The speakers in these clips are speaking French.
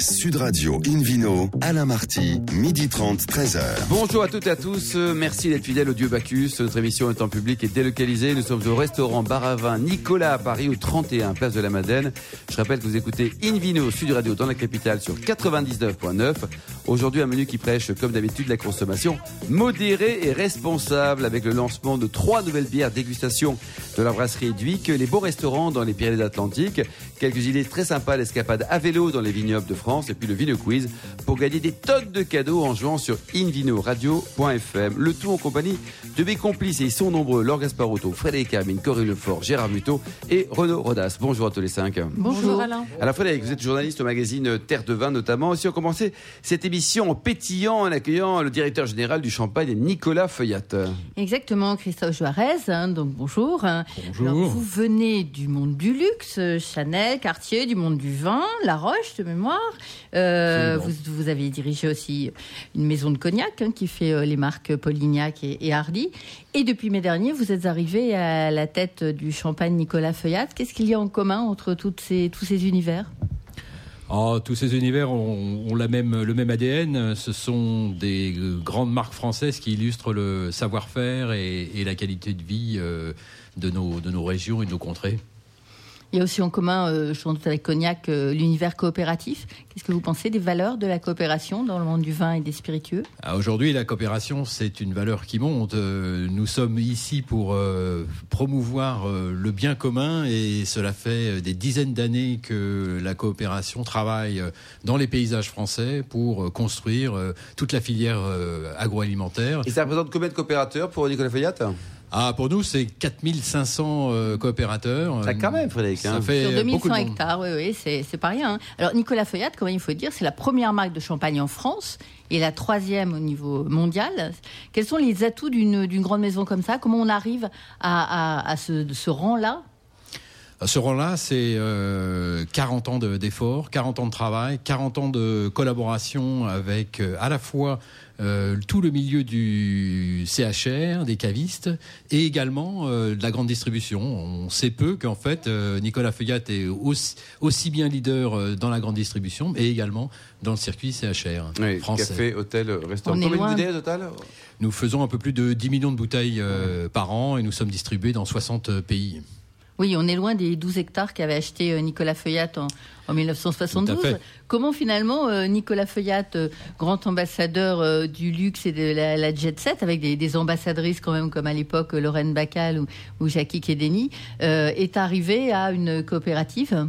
Sud Radio Invino, Alain Marty, midi 30, 13h. Bonjour à toutes et à tous. Merci d'être fidèles au Dieu Bacchus. Notre émission est en public et délocalisée. Nous sommes au restaurant Baravin Nicolas à Paris, au 31 Place de la Madeleine. Je rappelle que vous écoutez Invino Sud Radio dans la capitale sur 99.9. Aujourd'hui, un menu qui prêche, comme d'habitude, la consommation modérée et responsable avec le lancement de trois nouvelles bières dégustation de la brasserie Duic, les beaux restaurants dans les Pyrénées-Atlantiques, quelques idées très sympas l'escapade à vélo dans les vignobles de France et puis le Vino Quiz pour gagner des tonnes de cadeaux en jouant sur invinoradio.fm. Le tout en compagnie de mes complices et ils sont nombreux Laure Gasparotto, Frédéric Hermine, Corinne Lefort, Gérard Muto et Renaud Rodas. Bonjour à tous les cinq. Bonjour, Alain. Alors Frédéric, vous êtes journaliste au magazine Terre de Vin notamment. Aussi on commencé cette émission en pétillant en accueillant le directeur général du Champagne, Nicolas Feuillat. Exactement, Christophe Juarez. hein, donc bonjour. Bonjour. Alors, vous venez du monde du luxe, Chanel, Cartier, du monde du vin, La Roche de mémoire. Euh, vous, avez dirigé aussi une maison de cognac hein, qui fait euh, les marques Polignac et, et Hardy. Et depuis mai dernier, vous êtes arrivé à la tête du champagne Nicolas Feuillat. Qu'est-ce qu'il y a en commun entre toutes ces, tous ces univers? Oh, tous ces univers ont, ont la même, le même ADN. Ce sont des euh, grandes marques françaises qui illustrent le savoir-faire et, et la qualité de vie de, nos, de nos régions et de nos contrées. Il y a aussi en commun, euh, je doute avec Cognac, euh, l'univers coopératif. Qu'est-ce que vous pensez des valeurs de la coopération dans le monde du vin et des spiritueux? Ah, Aujourd'hui, la coopération, c'est une valeur qui monte. Euh, Nous sommes ici pour euh, promouvoir euh, le bien commun et cela fait des dizaines d'années que la coopération travaille dans les paysages français pour euh, construire euh, toute la filière euh, agroalimentaire. Et ça représente combien de coopérateurs pour Nicolas Feuillat Ah, pour nous, c'est 4500 euh, coopérateurs. Ça quand même, Frédéric. Ça hein. fait Sur beaucoup 2100 de monde. hectares, oui, oui, c'est c'est pas rien. hein. Alors Nicolas Feuillat, comment il faut dire, c'est la première marque de champagne en France et la troisième au niveau mondial. Quels sont les atouts d'une d'une grande maison comme ça? Comment on arrive à, à- à ce, ce rang-là? Ce rang-là, c'est euh, 40 ans de- d'efforts, 40 ans de travail, 40 ans de collaboration avec euh, à la fois euh, tout le milieu du CHR, des cavistes, et également euh, de la grande distribution. On sait peu qu'en fait, euh, Nicolas Feuillat est aussi, aussi bien leader euh, dans la grande distribution, et également dans le circuit CHR Oui, français. café, hôtel, restaurant. Combien de loin. bouteilles au total? Nous faisons un peu plus de 10 millions de bouteilles euh, par an, et nous sommes distribués dans 60 pays. Oui, on est loin des 12 hectares qu'avait acheté euh, Nicolas Feuillat en, en 1972. Tout à fait. Comment finalement euh, Nicolas Feuillat, euh, grand ambassadeur euh, du luxe et de la, la jet set, avec des, des ambassadrices quand même comme à l'époque Lorraine Bacal ou, ou Jackie Kedeni, est arrivé à une coopérative?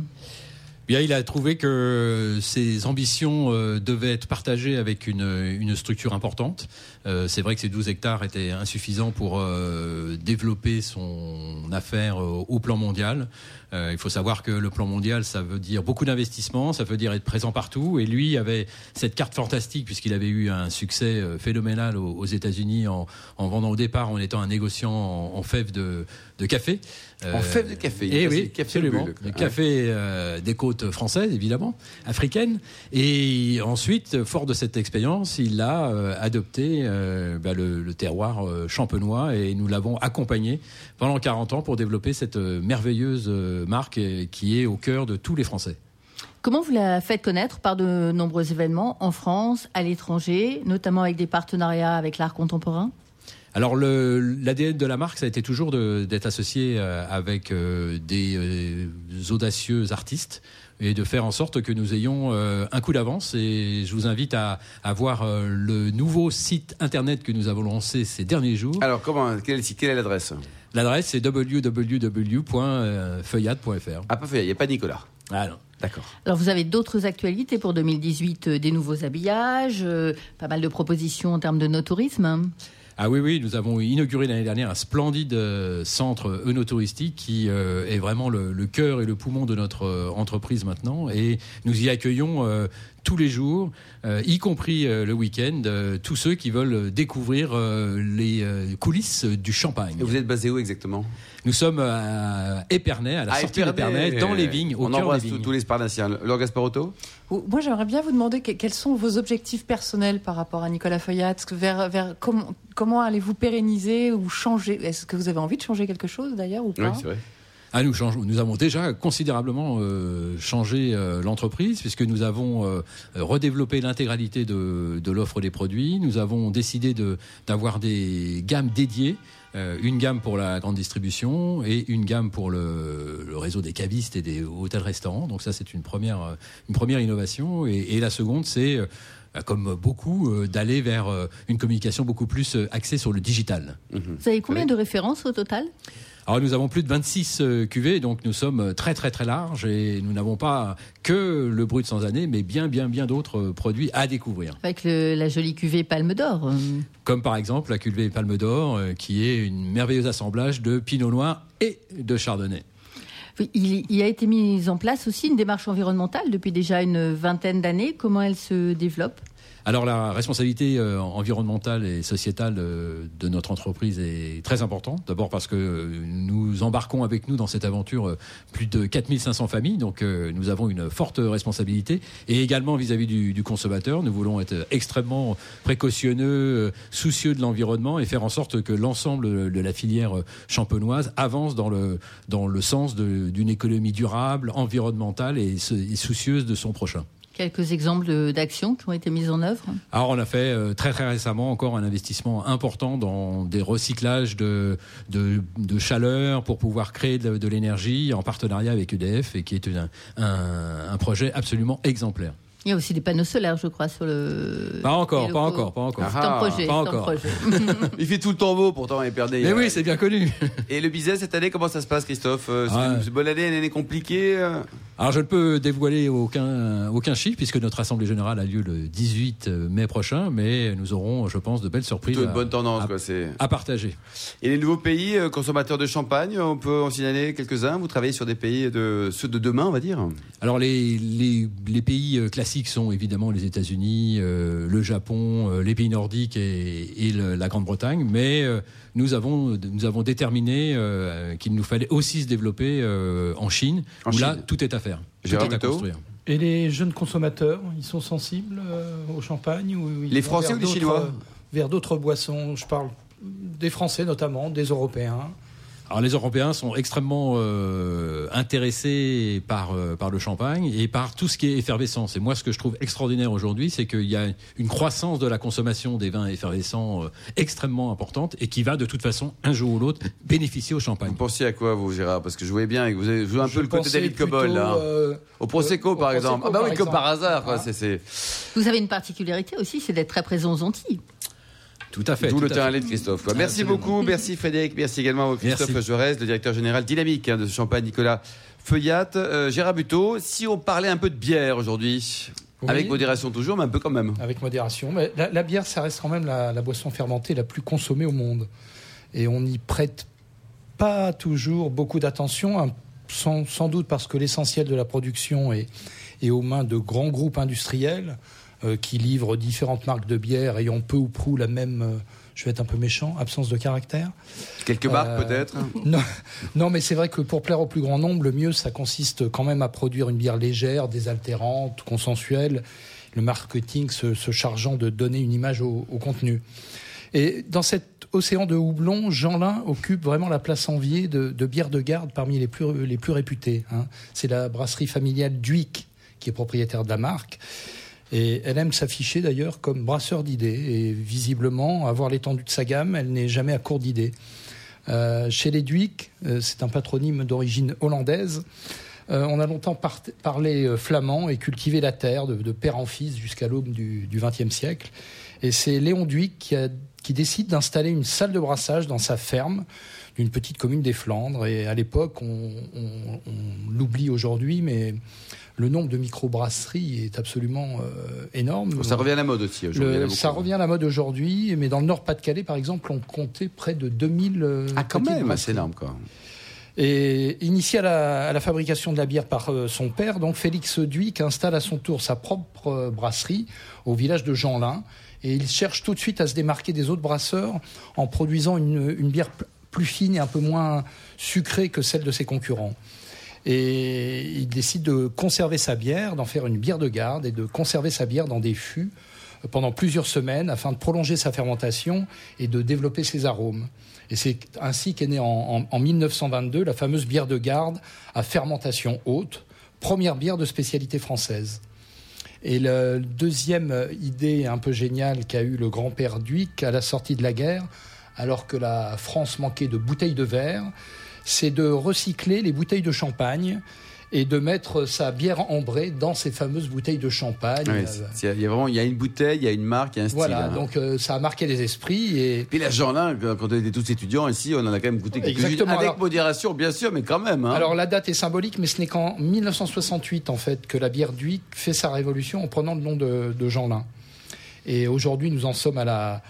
Bien, il a trouvé que ses ambitions euh, devaient être partagées avec une, une structure importante. Euh, c'est vrai que ces 12 hectares étaient insuffisants pour euh, développer son affaire euh, au plan mondial. Euh, il faut savoir que le plan mondial, ça veut dire beaucoup d'investissements, ça veut dire être présent partout. Et lui avait cette carte fantastique puisqu'il avait eu un succès euh, phénoménal aux, États-Unis en, en vendant au départ en étant un négociant en, en fèves de, de café. En Euh, fèves de café. Eh Ça, c'est oui, café absolument. bulle. Le Ouais. café euh, des côtes françaises, évidemment, africaines. Et ensuite, fort de cette expérience, il a euh, adopté euh, bah, le, le terroir euh, champenois et nous l'avons accompagné pendant 40 ans pour développer cette merveilleuse euh, marque qui est au cœur de tous les Français. Comment vous la faites connaître par de nombreux événements en France, à l'étranger, notamment avec des partenariats avec l'art contemporain? Alors l'ADN de la marque, ça a été toujours d'être associé euh, avec euh, des euh, audacieux artistes et de faire en sorte que nous ayons un coup d'avance. Et je vous invite à, à voir le nouveau site internet que nous avons lancé ces derniers jours. Alors, comment, quelle Quelle est l'adresse? L'adresse c'est www.feuillade.fr. Ah, pas fait, il n'y a pas Nicolas. Ah non. D'accord. Alors vous avez d'autres actualités pour 2018, euh, des nouveaux habillages, euh, pas mal de propositions en termes de no tourisme. hein? Ah oui, oui, nous avons inauguré l'année dernière un splendide euh, centre œnotouristique qui euh, est vraiment le, le cœur et le poumon de notre euh, entreprise maintenant. Et nous y accueillons tous les jours, euh, y compris euh, le week-end, euh, tous ceux qui veulent découvrir euh, les euh, coulisses du champagne. Et vous êtes basé où exactement? Nous sommes à Épernay, à la Ah, sortie d'Épernay, dans les vignes, au On cœur embrasse des tous- vignes. tous les Sparnaciens. Laure Gasparotto? Moi, j'aimerais bien vous demander que- quels sont vos objectifs personnels par rapport à Nicolas Feuillat. Vers, vers comment, comment allez-vous pérenniser ou changer? Est-ce que vous avez envie de changer quelque chose d'ailleurs ou Oui, pas? c'est vrai. Ah, nous, avons déjà considérablement euh, changé euh, l'entreprise puisque nous avons euh, redéveloppé l'intégralité de, l'offre des produits. Nous avons décidé d'avoir des gammes dédiées. une gamme pour la grande distribution et une gamme pour le, réseau des cavistes et des hôtels-restaurants. Donc ça, c'est une première, une première innovation. Et, la seconde, c'est, bah, comme beaucoup, d'aller vers une communication beaucoup plus axée sur le digital. Vous avez combien de références au total? Alors nous avons plus de 26 euh, cuvées, donc nous sommes très très très larges et nous n'avons pas que le brut sans année, mais bien bien bien d'autres euh, produits à découvrir. Avec le- la jolie cuvée Palme d'Or. euh, Comme par exemple la cuvée Palme d'Or, euh, qui est une merveilleuse assemblage de Pinot Noir et de Chardonnay. Il, il a été mis en place aussi une démarche environnementale depuis déjà une vingtaine d'années. Comment elle se développe? Alors la responsabilité euh, environnementale et sociétale euh, de notre entreprise est très importante. D'abord parce que euh, nous embarquons avec nous dans cette aventure plus de 4500 familles, donc nous avons une forte responsabilité. Et également vis-à-vis du, du consommateur, nous voulons être extrêmement précautionneux, soucieux de l'environnement et faire en sorte que l'ensemble de la filière champenoise avance dans le, sens d'une économie durable, environnementale et soucieuse de son prochain. Quelques exemples d'actions qui ont été mises en œuvre Alors on a fait euh, très très récemment encore un investissement important dans des recyclages de, de, de chaleur pour pouvoir créer de, de l'énergie en partenariat avec EDF et qui est un, un, un projet absolument exemplaire. Il y a aussi des panneaux solaires, je crois, sur le. Pas encore, pas encore, pas encore. C'est un projet. pas c'est encore. projet. Il fait tout le temps beau pourtant, Épernay. Mais oui, c'est bien connu. Et le business cette année, comment ça se passe, Christophe Euh, C'est Ah. une bonne année, une année compliquée euh Alors je ne peux dévoiler aucun, aucun chiffre puisque notre assemblée générale a lieu le 18 mai prochain, mais nous aurons, je pense, de belles surprises Plutôt une à, bonne tendance, à- quoi. C'est. à partager. Et les nouveaux pays euh, consommateurs de champagne, on peut en signaler quelques-uns? Vous travaillez sur des pays de ceux de demain, on va dire? Alors les, les, les pays euh, classiques sont évidemment les États-Unis, euh, le Japon, euh, les pays nordiques et, et le- la Grande-Bretagne, mais euh, nous avons nous avons déterminé euh, qu'il nous fallait aussi se développer euh, en Chine, En où là tout est à faire, tout Gérard est à Buteau construire. Et les jeunes consommateurs, ils sont sensibles euh, au champagne ou ils Les Français ou les Chinois? Vers d'autres boissons, je parle des Français notamment, des Européens. Alors les Européens sont extrêmement euh, intéressés par euh, par le champagne et par tout ce qui est effervescence. Et moi, ce que je trouve extraordinaire aujourd'hui, c'est qu'il y a une croissance de la consommation des vins effervescents euh, extrêmement importante et qui va de toute façon un jour ou l'autre bénéficier au champagne. Vous pensiez à quoi, vous, Gérard? Parce que je voyais bien que vous avez joué un Je peu le côté David Cobol, là. hein. Au Prosecco, euh, au par exemple. Prosecco, ah, bah oui, par comme par hasard, quoi. C'est, c'est... Vous avez une particularité aussi, c'est d'être très présent aux Antilles. Tout à fait. D'où le terrain lait de Christophe. quoi. Merci Absolument. beaucoup, merci Frédéric, merci également à Christophe Merci. Jaurès, le directeur général dynamique hein, de ce champagne Nicolas Feuillat. Euh, Gérard Buteau, si on parlait un peu de bière aujourd'hui, Oui. avec modération toujours, mais un peu quand même. Avec modération. Mais la, la bière, ça reste quand même la, la boisson fermentée la plus consommée au monde. Et on n'y prête pas toujours beaucoup d'attention, hein, sans, sans doute parce que l'essentiel de la production est, est aux mains de grands groupes industriels qui livrent différentes marques de bière ayant peu ou prou la même, euh, je vais être un peu méchant, absence de caractère. Quelques marques Euh, peut-être? Non, non, mais c'est vrai que pour plaire au plus grand nombre, le mieux, ça consiste quand même à produire une bière légère, désaltérante, consensuelle, le marketing se, se chargeant de donner une image au, au contenu. Et dans cet océan de houblon, Jeanlin occupe vraiment la place enviée de, de bières de garde parmi les plus, les plus réputées. hein. C'est la brasserie familiale Duic qui est propriétaire de la marque. Et elle aime s'afficher d'ailleurs comme brasseur d'idées. Et visiblement, à voir l'étendue de sa gamme, elle n'est jamais à court d'idées. Euh, chez les Duic, euh, c'est un patronyme d'origine hollandaise. Euh, on a longtemps par- parlé flamand et cultivé la terre de, père en fils jusqu'à l'aube du XXe siècle. Et c'est Léon Duic qui décide d'installer une salle de brassage dans sa ferme d'une petite commune des Flandres. Et à l'époque, on, on- on l'oublie aujourd'hui, mais le nombre de microbrasseries est absolument euh, énorme. Ça revient à la mode aussi aujourd'hui. Ça revient à la mode aujourd'hui, mais dans le Nord-Pas-de-Calais, par exemple, on comptait près de 2000. euh, Ah, quand même, c'est énorme, quoi. Et initié à la, à la fabrication de la bière par euh, son père, donc Félix Duic installe à son tour sa propre euh, brasserie au village de Jeanlin. Et il cherche tout de suite à se démarquer des autres brasseurs en produisant une, une bière plus fine et un peu moins sucrée que celle de ses concurrents. Et il décide de conserver sa bière, d'en faire une bière de garde et de conserver sa bière dans des fûts pendant plusieurs semaines afin de prolonger sa fermentation et de développer ses arômes. Et c'est ainsi qu'est née en, en 1922 la fameuse bière de garde à fermentation haute, première bière de spécialité française. Et la deuxième idée un peu géniale qu'a eu le grand-père Dhuic à la sortie de la guerre, alors que la France manquait de bouteilles de verre, c'est de recycler les bouteilles de champagne et de mettre sa bière ambrée dans ces fameuses bouteilles de champagne. il y a vraiment, il y a une bouteille, il y a une marque, il y a un style. Voilà, hein. donc euh, ça a marqué les esprits. Et puis la Jeanlin, quand on était tous étudiants ici, on en a quand même goûté quelques-unes avec modération, bien sûr, mais quand même. Hein. Alors la date est symbolique, mais ce n'est qu'en 1968 en fait que la bière d'Huic fait sa révolution en prenant le nom de, de Jeanlin. Et aujourd'hui, nous en sommes à la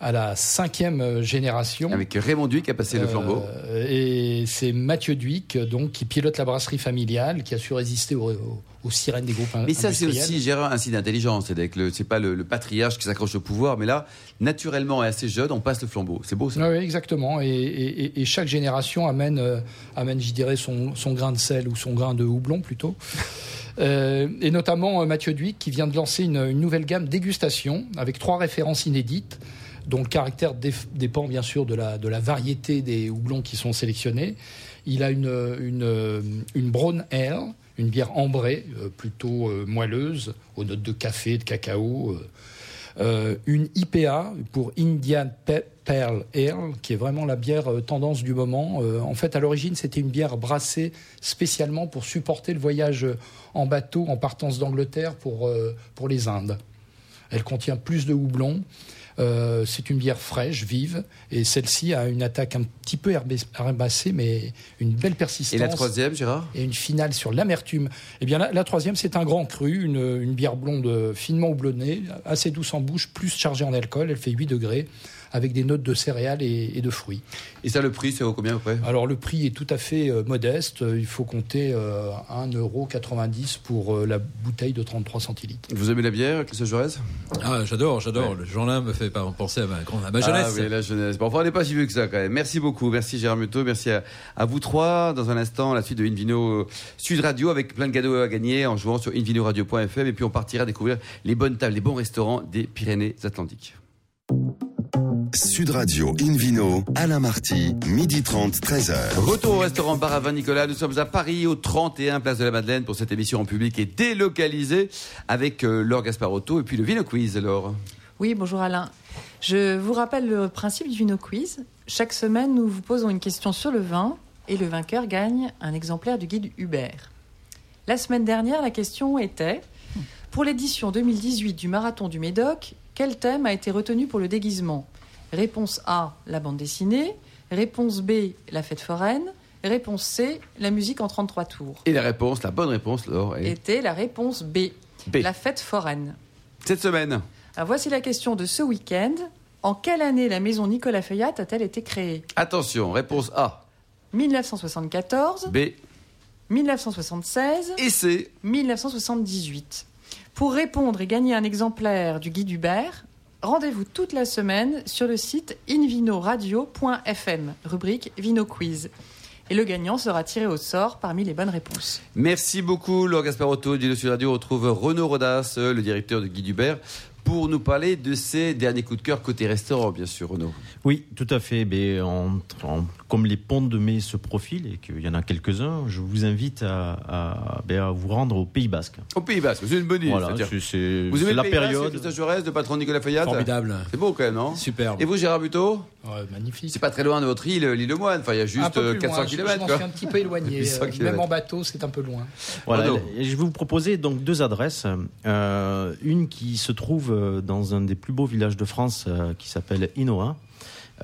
à la cinquième euh, génération. Avec Raymond Duic qui a passé le flambeau. Euh, et c'est Mathieu Duic, donc, qui pilote la brasserie familiale, qui a su résister aux, sirènes des groupes Mais ça, c'est aussi, Gérard, un signe d'intelligence. C'est pas le, patriarche qui s'accroche au pouvoir, mais là, naturellement et assez jeune, on passe le flambeau. C'est beau, ça. Oui, exactement. Et, chaque génération amène, euh, amène je dirais, son, son, grain de sel ou son grain de houblon, plutôt. et notamment Mathieu Duic, qui vient de lancer une, une nouvelle gamme dégustation avec trois références inédites dont le caractère dépend bien sûr de la, variété des houblons qui sont sélectionnés. Il a une, une, brown ale, une bière ambrée, euh, plutôt euh, moelleuse, aux notes de café, de cacao. Euh, une IPA pour Indian Pearl Ale, qui est vraiment la bière tendance du moment. en fait, à l'origine, c'était une bière brassée spécialement pour supporter le voyage en bateau en partance d'Angleterre pour, pour les Indes. Elle contient plus de houblon. Euh, c'est une bière fraîche, vive, et celle-ci a une attaque un petit peu herbacée, mais une belle persistance. Et la troisième, Gérard? Et une finale sur l'amertume. Eh bien, la, troisième, c'est un grand cru, une, une bière blonde finement houblonnée, assez douce en bouche, plus chargée en alcool. Elle fait 8 degrés avec des notes de céréales et, de fruits. Et ça, le prix, c'est combien à peu près? Alors, le prix est tout à fait euh, modeste. Il faut compter euh, 1,90€ pour euh, la bouteille de 33 centilitres. Vous aimez la bière, Christophe Jaurès? Ah, j'adore, j'adore. Le Jean-Là me fait penser à ma, à ma jeunesse. Ah oui, la jeunesse. Bon, enfin, on n'est pas si vieux que ça, quand même. Merci beaucoup. Merci, Gérard Muto. Merci à, vous trois. Dans un instant, la suite de Invino Sud Radio avec plein de cadeaux à gagner en jouant sur invinoradio.fm. Et puis, on partira découvrir les bonnes tables, les bons restaurants des Pyrénées-Atlantiques. Sud Radio Invino, Alain Marty, midi 30, 13h. Retour au restaurant Bar à Vin Nicolas. Nous sommes à Paris, au 31 Place de la Madeleine, pour cette émission en public et délocalisée avec euh, Laure Gasparotto et puis le Vino Quiz, Laure. Oui, bonjour Alain. Je vous rappelle le principe du Vino Quiz. Chaque semaine, nous vous posons une question sur le vin et le vainqueur gagne un exemplaire du guide Hubert. La semaine dernière, la question était pour l'édition 2018 du Marathon du Médoc, quel thème a été retenu pour le déguisement? Réponse A, la bande dessinée. Réponse B, la fête foraine. Réponse C, la musique en 33 tours. Et la réponse, la bonne réponse, Laure, était la réponse B, la fête foraine. Cette semaine. Alors voici la question de ce week-end. En quelle année la maison Nicolas Feuillat a-t-elle été créée? Attention, réponse A. 1974. B. 1976. Et C. 1978. Pour répondre et gagner un exemplaire du guide Hubert, Rendez-vous toute la semaine sur le site invinoradio.fm, rubrique Vino Quiz. Et le gagnant sera tiré au sort parmi les bonnes réponses. Merci beaucoup, Laure Gasparotto. Dino Sud Radio retrouve Renaud Rodas, le directeur de Guy Hubert, pour nous parler de ses derniers coups de cœur côté restaurant, bien sûr, Renaud. Oui, tout à fait. Mais comme les ponts de mai se profilent et qu'il y en a quelques-uns, je vous invite à, ben, vous rendre au Pays Basque. Au Pays Basque, c'est une bonne idée. Voilà, c'est vous aimez la Pays période. Basque, Jaurès, de patron Nicolas Fayette Formidable. C'est beau quand même, non? Super. Et vous, Gérard Buteau? Magnifique. C'est pas très loin de votre île, l'île de Moine. Enfin, il y a juste 400 km. Je, suis un petit peu éloigné. Euh, même en bateau, c'est un peu loin. Voilà. je vais vous proposer donc deux adresses. Euh, une qui se trouve euh, dans un des plus beaux villages de France, qui s'appelle Inoa.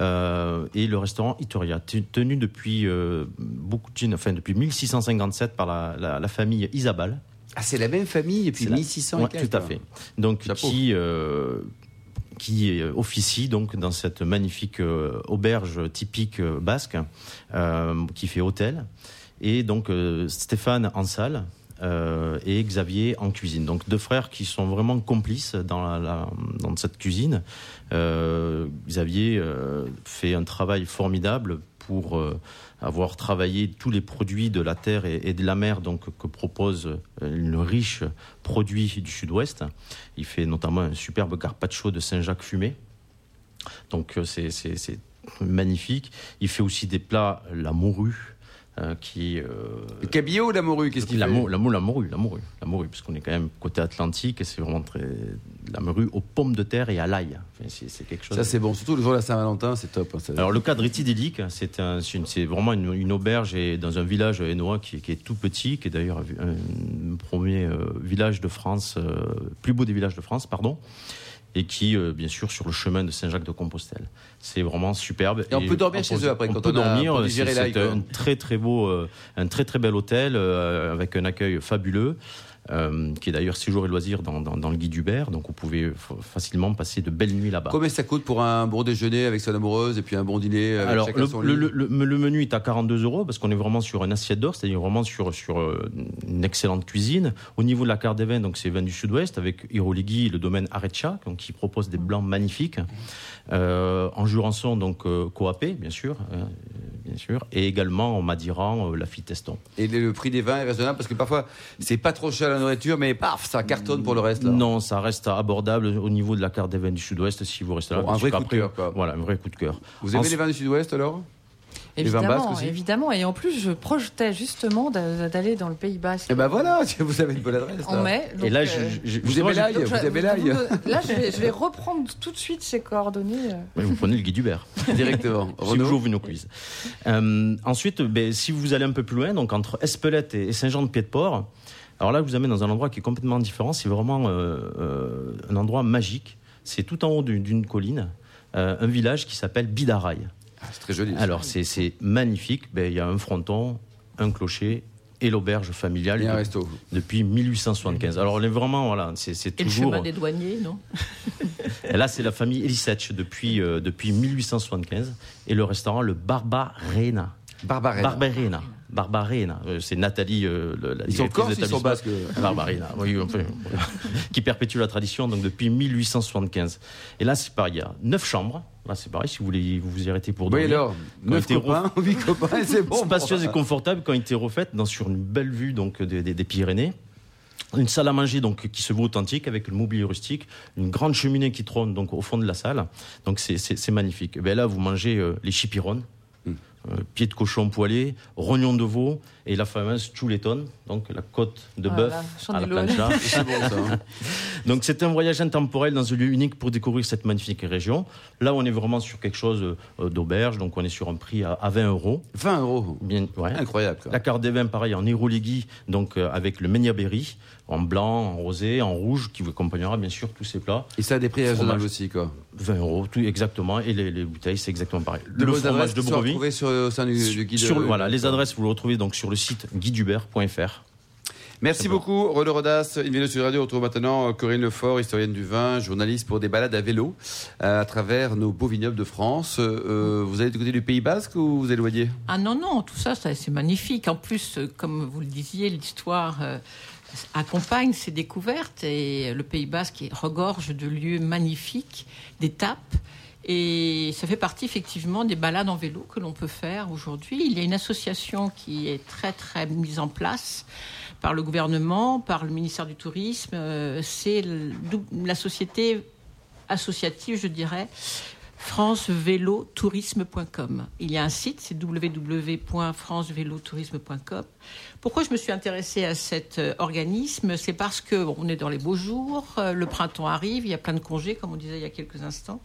Euh, et le restaurant Itoria, tenu depuis euh, beaucoup de enfin depuis 1657 par la, la, famille Isabelle. Ah, c'est la même famille depuis 1600 ouais, Tout à fait. Donc qui euh, qui officie donc dans cette magnifique auberge typique basque qui fait hôtel et donc Stéphane Ansal euh, et Xavier en cuisine. Donc deux frères qui sont vraiment complices dans, dans cette cuisine. Euh, Xavier euh, fait un travail formidable pour euh, avoir travaillé tous les produits de la terre et, de la mer donc, que propose euh, une riche produit du sud-ouest. Il fait notamment un superbe carpaccio de Saint-Jacques fumé. Donc euh, c'est magnifique. Il fait aussi des plats, la morue, euh, qui... euh, Le cabillaud ou la morue Qu'est-ce qu'il la, mo- la, mo- la morue, la morue, la morue, parce qu'on est quand même côté Atlantique et c'est vraiment très la morue aux pommes de terre et à l'ail. Enfin, c'est quelque chose. Ça, c'est bon. Surtout le jour de la Saint-Valentin, c'est top. hein, ça. Alors le cadre est idyllique, c'est un- vraiment une, une auberge et dans un village hainaut qui, qui est tout petit, qui est d'ailleurs un, un premier euh, village de France, plus beau des villages de France, pardon, et qui euh, bien sûr sur le chemin de Saint-Jacques de Compostelle. C'est vraiment superbe. Et on peut dormir chez eux après, quand peut on a- dormir. pour C'est un très très beau, euh, un très très bel hôtel euh, avec un accueil fabuleux. Euh, qui est d'ailleurs séjour et loisirs dans, dans, dans le guide Hubert, donc vous pouvez fa- facilement passer de belles nuits là-bas. Combien ça coûte pour un bon déjeuner avec son amoureuse et puis un bon dîner avec Alors, le, son le- le- le- menu est à 42 euros parce qu'on est vraiment sur une assiette d'or, c'est-à-dire vraiment sur, sur euh, une excellente cuisine. Au niveau de la carte des vins, donc c'est vins du sud-ouest avec Iroligui, le domaine Arecha, donc qui propose des blancs magnifiques. Euh, en Jurançon, donc euh, Coapé, bien sûr, euh, bien sûr, et également en Madiran, euh, la Fiteston. Et le, le prix des vins est raisonnable parce que parfois c'est pas trop cher la nourriture, mais paf, ça cartonne pour le reste. Là. Non, ça reste abordable au niveau de la carte des vins du sud-ouest si vous restez là. Bon, un vrai coup de cœur, quoi. Voilà, un vrai coup de cœur. Vous aimez les vins du Sud-Ouest alors? Les vins Évidemment, évidemment. Et en plus, je projetais justement d'a- d'aller dans le Pays Basque. Eh ben voilà, vous avez une bonne adresse. En mai. Et là, euh, je, je- Vous aimez l'ail Vous aimez l'ail Là, je vais, je vais reprendre tout de suite ces coordonnées. euh. Vous prenez le guide Hubert. Directement. Si vous jouez nos quiz. Euh, ensuite, ben, si vous allez un peu plus loin, donc entre Espelette et et Saint-Jean-de-Pied-de-Port, alors là, vous amène dans un endroit qui est complètement différent. C'est vraiment euh, euh, un endroit magique. C'est tout en haut d'une- colline, euh, un village qui s'appelle Bidaraï. Ah, C'est très joli. Alors, c'est magnifique. Ben, Il y a un fronton, un clocher et l'auberge familiale Et un de- resto. depuis 1875. Alors, on est vraiment, voilà, c'est c'est Et le toujours. chemin des douaniers, non Et là, c'est la famille Elisech depuis, euh, depuis 1875. Et le restaurant, le Barbarena. Barbarella. Barbarena. Barbarena. Euh, C'est Nathalie, euh, la Ils sont corses, ils sont basques. Barbarena, oui, enfin, qui perpétue la tradition donc depuis 1875. Et là, c'est pareil, il y a neuf chambres. Là, c'est pareil, si vous voulez vous y arrêter pour Oui, dormir. alors, 9 il était copains, 8 copains, c'est bon. spacieuse et confortable quand il était refaite dans, sur une belle vue donc des, des- des Pyrénées. Une salle à manger donc qui se veut authentique avec le mobilier rustique, une grande cheminée qui trône donc au fond de la salle. Donc c'est- magnifique. Et bien là vous mangez euh, les chipirones, Euh, pieds de cochon poêlés, rognons de veau et la fameuse chouletton, donc la côte de Ah bœuf à la le plancha. Hein. Donc c'est un voyage intemporel dans un lieu unique pour découvrir cette magnifique région. Là on est vraiment sur quelque chose euh, d'auberge, donc on est sur un prix à, à 20 euros. 20 euros. Bien, ouais. Incroyable. quoi. La carte des vins, pareil, en Héroligui, donc euh, avec le Berry, en blanc, en rosé, en rouge, qui vous accompagnera bien sûr tous ces plats. Et ça a des prix raisonnables aussi, quoi. 20 euros, tout exactement. Et les, les bouteilles, c'est exactement pareil. De le fromage adresses de Brebis. sur, au sein du, du guide. sur le- euh, voilà, les adresses, vous le retrouvez donc sur le site guidehubert.fr. Merci beaucoup, Renaud Rodas. Une vidéo sur Radio. On retrouve maintenant euh, Corinne Lefort, historienne du vin, journaliste pour des balades à vélo euh, à travers nos beaux vignobles de France. Euh, vous allez du côté du Pays Basque ou vous éloignez? Ah non, non, tout ça, ça, c'est magnifique. En plus, comme vous le disiez, l'histoire euh, accompagne ces découvertes et le Pays Basque regorge de lieux magnifiques, d'étapes. Et ça fait partie effectivement des balades en vélo que l'on peut faire aujourd'hui. Il y a une association qui est très très mise en place par le gouvernement, par le ministère du Tourisme. Euh, C'est la société associative, je dirais, francevelotourisme.com. Il y a un site, c'est www.francevelotourisme.com. Pourquoi je me suis intéressée à cet euh, organisme? C'est parce que bon, on est dans les beaux jours, euh, le printemps arrive, il y a plein de congés, comme on disait il y a quelques instants.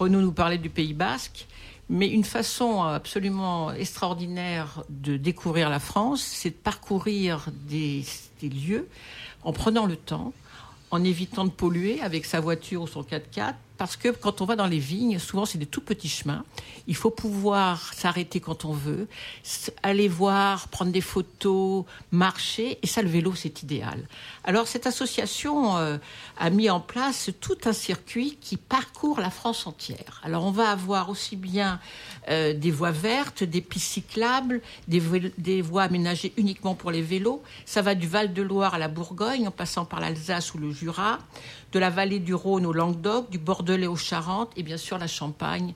Renaud nous parlait du Pays Basque. Mais une façon absolument extraordinaire de découvrir la France, c'est de parcourir des, des lieux en prenant le temps, en évitant de polluer avec sa voiture ou son 4x4, parce que quand on va dans les vignes, souvent c'est des tout petits chemins. Il faut pouvoir s'arrêter quand on veut, aller voir, prendre des photos, marcher, et ça, le vélo, c'est idéal. Alors cette association euh, a mis en place tout un circuit qui parcourt la France entière. Alors on va avoir aussi bien euh, des voies vertes, des pistes cyclables, des, des voies aménagées uniquement pour les vélos. Ça va du Val-de-Loire à la Bourgogne, en passant par l'Alsace ou le Jura, de la vallée du Rhône au Languedoc, du Bordelais aux Charentes, et bien sûr la Champagne,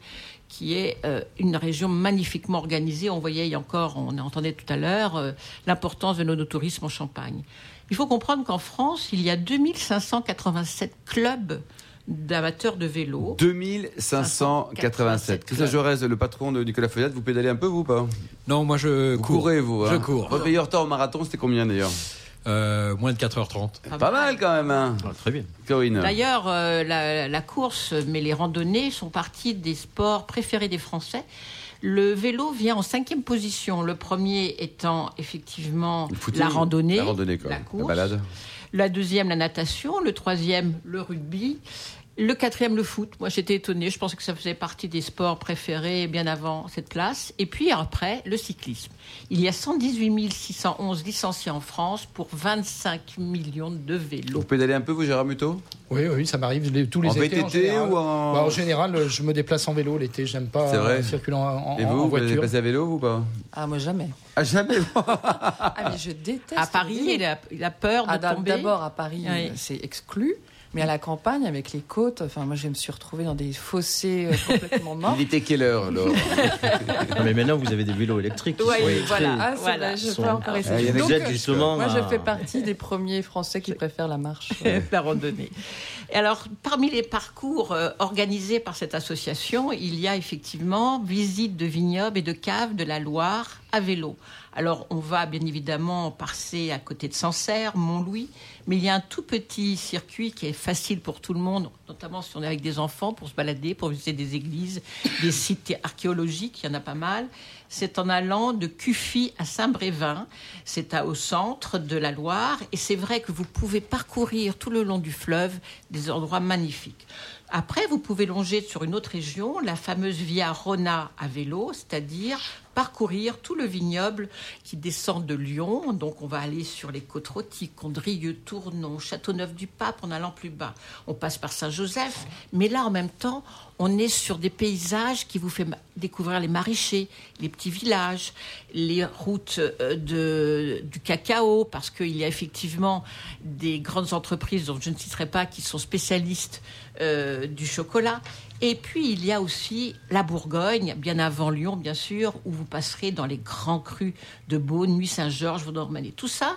qui est euh, une région magnifiquement organisée. On voyait encore, on entendait tout à l'heure, euh, l'importance de nos tourisme en Champagne. Il faut comprendre qu'en France, il y a 2587 clubs d'amateurs de vélo. 2587. Christophe Jaurès, le patron de Nicolas Feuillat, vous pédalez un peu, vous ou pas? Non, moi je Vous cours. courez, vous hein Je cours. Votre meilleur temps au marathon, c'était combien d'ailleurs? Euh, moins de 4h30. Pas mal quand même, hein Ah, très bien. Corinne. D'ailleurs, euh, la, la course, mais les randonnées sont partie des sports préférés des Français. Le vélo vient en cinquième position. Le premier étant effectivement footing, la randonnée, La randonnée, quoi. la La course. balade. La deuxième, la natation. Le troisième, le rugby. Le quatrième, le foot. Moi, j'étais étonnée. Je pensais que ça faisait partie des sports préférés bien avant cette place. Et puis après, le cyclisme. Il y a 118 611 licenciés en France pour 25 millions de vélos. Vous pédalez un peu, vous, Gérard Muto Oui, oui, ça m'arrive tous les En étés. VTT général. ou en- Bah, en général, je me déplace en vélo l'été. J'aime pas euh, circuler en, en- Et en vous, vous voiture. passer à vélo ou pas? Ah, moi jamais. Ah, jamais Ah, mais je déteste. À Paris, il a, il a peur de Ah, tomber. D'abord, à Paris, Oui. c'est exclu. Mais à la campagne, avec les côtes, enfin, moi, je me suis retrouvée dans des fossés euh, complètement morts. Il était quelle heure, alors Non, mais maintenant, vous avez des vélos électriques. qui Ouais, sont voilà. Ah, Voilà. je Sont- peux encore Ah, essayer. il y en a Donc, qui aident euh, justement Moi, je à- fais partie des premiers Français qui préfèrent la marche. la randonnée. Alors, parmi les parcours euh, organisés par cette association, il y a effectivement visite de vignobles et de caves de la Loire à vélo. Alors, on va bien évidemment passer à côté de Sancerre, Montlouis, mais il y a un tout petit circuit qui est facile pour tout le monde, notamment si on est avec des enfants, pour se balader, pour visiter des églises, des sites archéologiques, il y en a pas mal. C'est en allant de Cuffy à Saint-Brévin. C'est au centre de la Loire. Et c'est vrai que vous pouvez parcourir tout le long du fleuve des endroits magnifiques. Après, vous pouvez longer sur une autre région, la fameuse Via Rona à vélo, c'est-à-dire parcourir tout le vignoble qui descend de Lyon. Donc, on va aller sur les côtes rôties, Condrieu, Tournon, Châteauneuf-du-Pape en allant plus bas. On passe par Saint-Joseph. Mais là, en même temps, on est sur des paysages qui vous ma- découvrir les maraîchers, les petits villages, les routes euh, du cacao, parce qu'il y a effectivement des grandes entreprises dont je ne citerai pas qui sont spécialistes euh, du chocolat. Et puis il y a aussi la Bourgogne, bien avant Lyon, bien sûr, où vous passerez dans les grands crus de Beaune, Nuit-Saint-Georges, Vaudormanet. Tout ça,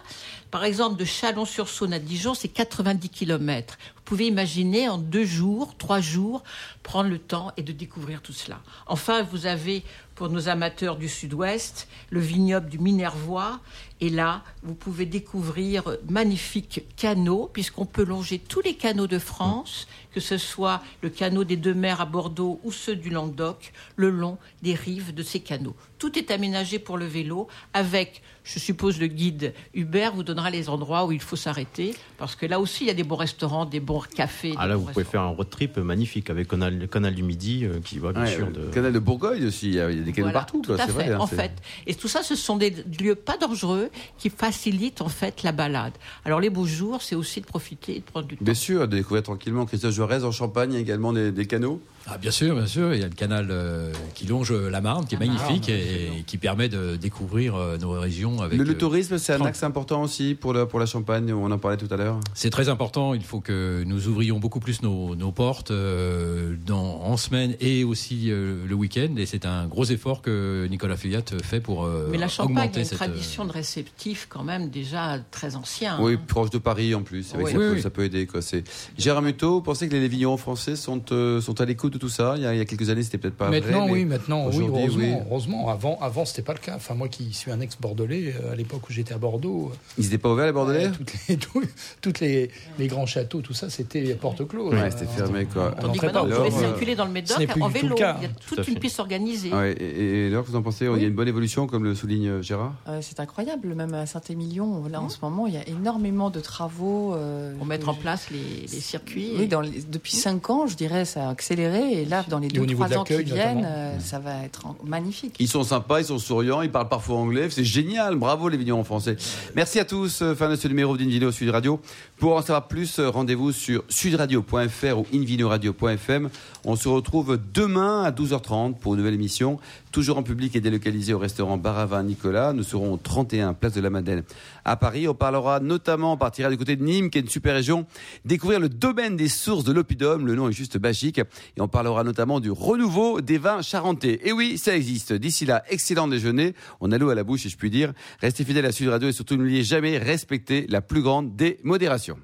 par exemple, de Chalon-sur-Saône à Dijon, c'est 90 km. Vous pouvez imaginer en deux jours, trois jours, prendre le temps et de découvrir tout cela. Enfin, vous avez, pour nos amateurs du sud-ouest, le vignoble du Minervois. Et là, vous pouvez découvrir magnifiques canaux, puisqu'on peut longer tous les canaux de France, que ce soit le canot des Deux Mers à Bordeaux ou ceux du Languedoc, le long des rives de ces canaux. Tout est aménagé pour le vélo, avec, je suppose, le guide Hubert vous donnera les endroits où il faut s'arrêter, parce que là aussi, il y a des bons restaurants, des bons cafés. Ah là, vous pouvez faire un road trip magnifique avec canal, le canal du Midi euh, qui va bien Ouais, sûr Le de. canal de Bourgogne aussi, il y a des canaux Voilà, partout, tout quoi, à c'est fait, vrai. hein, en fait. Et tout ça, ce sont des lieux pas dangereux qui facilitent en fait la balade. Alors les beaux jours, c'est aussi de profiter et de prendre du temps. Bien sûr, de découvrir tranquillement. Christophe Jaurès en Champagne, il y a également des, des canaux. Ah, bien sûr, bien sûr. Il y a le canal euh, qui longe la Marne, qui est La magnifique Marne, et, qui permet de découvrir euh, nos régions avec. Le, le euh, tourisme, c'est un axe important aussi pour la, pour la Champagne, on en parlait tout à l'heure. C'est très important. Il faut que nous ouvrions beaucoup plus nos, nos portes euh, dans, en semaine et aussi euh, le week-end. Et c'est un gros effort que Nicolas Feuillat fait pour euh, Mais la Champagne a une cette. tradition de réceptif quand même déjà très ancien. Oui, hein. proche de Paris en plus. Oui. ça, Oui, peut, oui. ça peut aider. Quoi. Gérard Muto, vous pensez que les vignerons français sont, euh, sont à l'écoute de tout ça? Il y, a, il y a quelques années, c'était peut-être pas maintenant, vrai. mais oui, maintenant, oui, aujourd'hui, heureusement. oui. heureusement. Avant, avant c'était pas le cas. Enfin, moi qui suis un ex-bordelais, euh, à l'époque où j'étais à Bordeaux, Ils n'étaient pas ouverts, les Bordelais euh, toutes les, tout- toutes les, les grands châteaux, tout ça, c'était porte close. Ouais, c'était fermé, quoi. on Tandis que maintenant, vous pouvez euh, circuler dans le Médoc en du tout le vélo. cas. Il y a Tout toute une piste organisée. Ouais, et Et, alors, vous en pensez Il y a une bonne évolution, comme le souligne euh, Gérard? Euh, C'est incroyable, même à Saint-Émilion, là en ce moment, il y a énormément de travaux. Euh, pour mettre en place les, circuits. Oui, dans depuis 5 ans, je dirais, ça a accéléré. Et là, dans les 2-3 ans qui viennent, ça va être magnifique. Ils sont sympas, ils sont souriants, ils parlent parfois anglais. C'est génial, bravo les vignerons français. Merci à tous. Fin de ce numéro d'Invino Sud Radio. Pour en savoir plus, rendez-vous sur sudradio.fr ou invinoradio.fm. On se retrouve demain à 12h30 pour une nouvelle émission, toujours en public et délocalisée au restaurant Baravin Nicolas. Nous serons au 31 Place de la Madeleine à Paris. On parlera notamment, on partira du côté de Nîmes, qui est une super région, découvrir le domaine des sources de l'oppidum. Le nom est juste bachique. Et on parlera notamment du renouveau des vins charentais. Et oui, ça existe. D'ici là, excellent déjeuner. On a l'eau à la bouche, si je puis dire. Restez fidèles à Sud Radio et surtout n'oubliez jamais respecter la plus grande des modérations.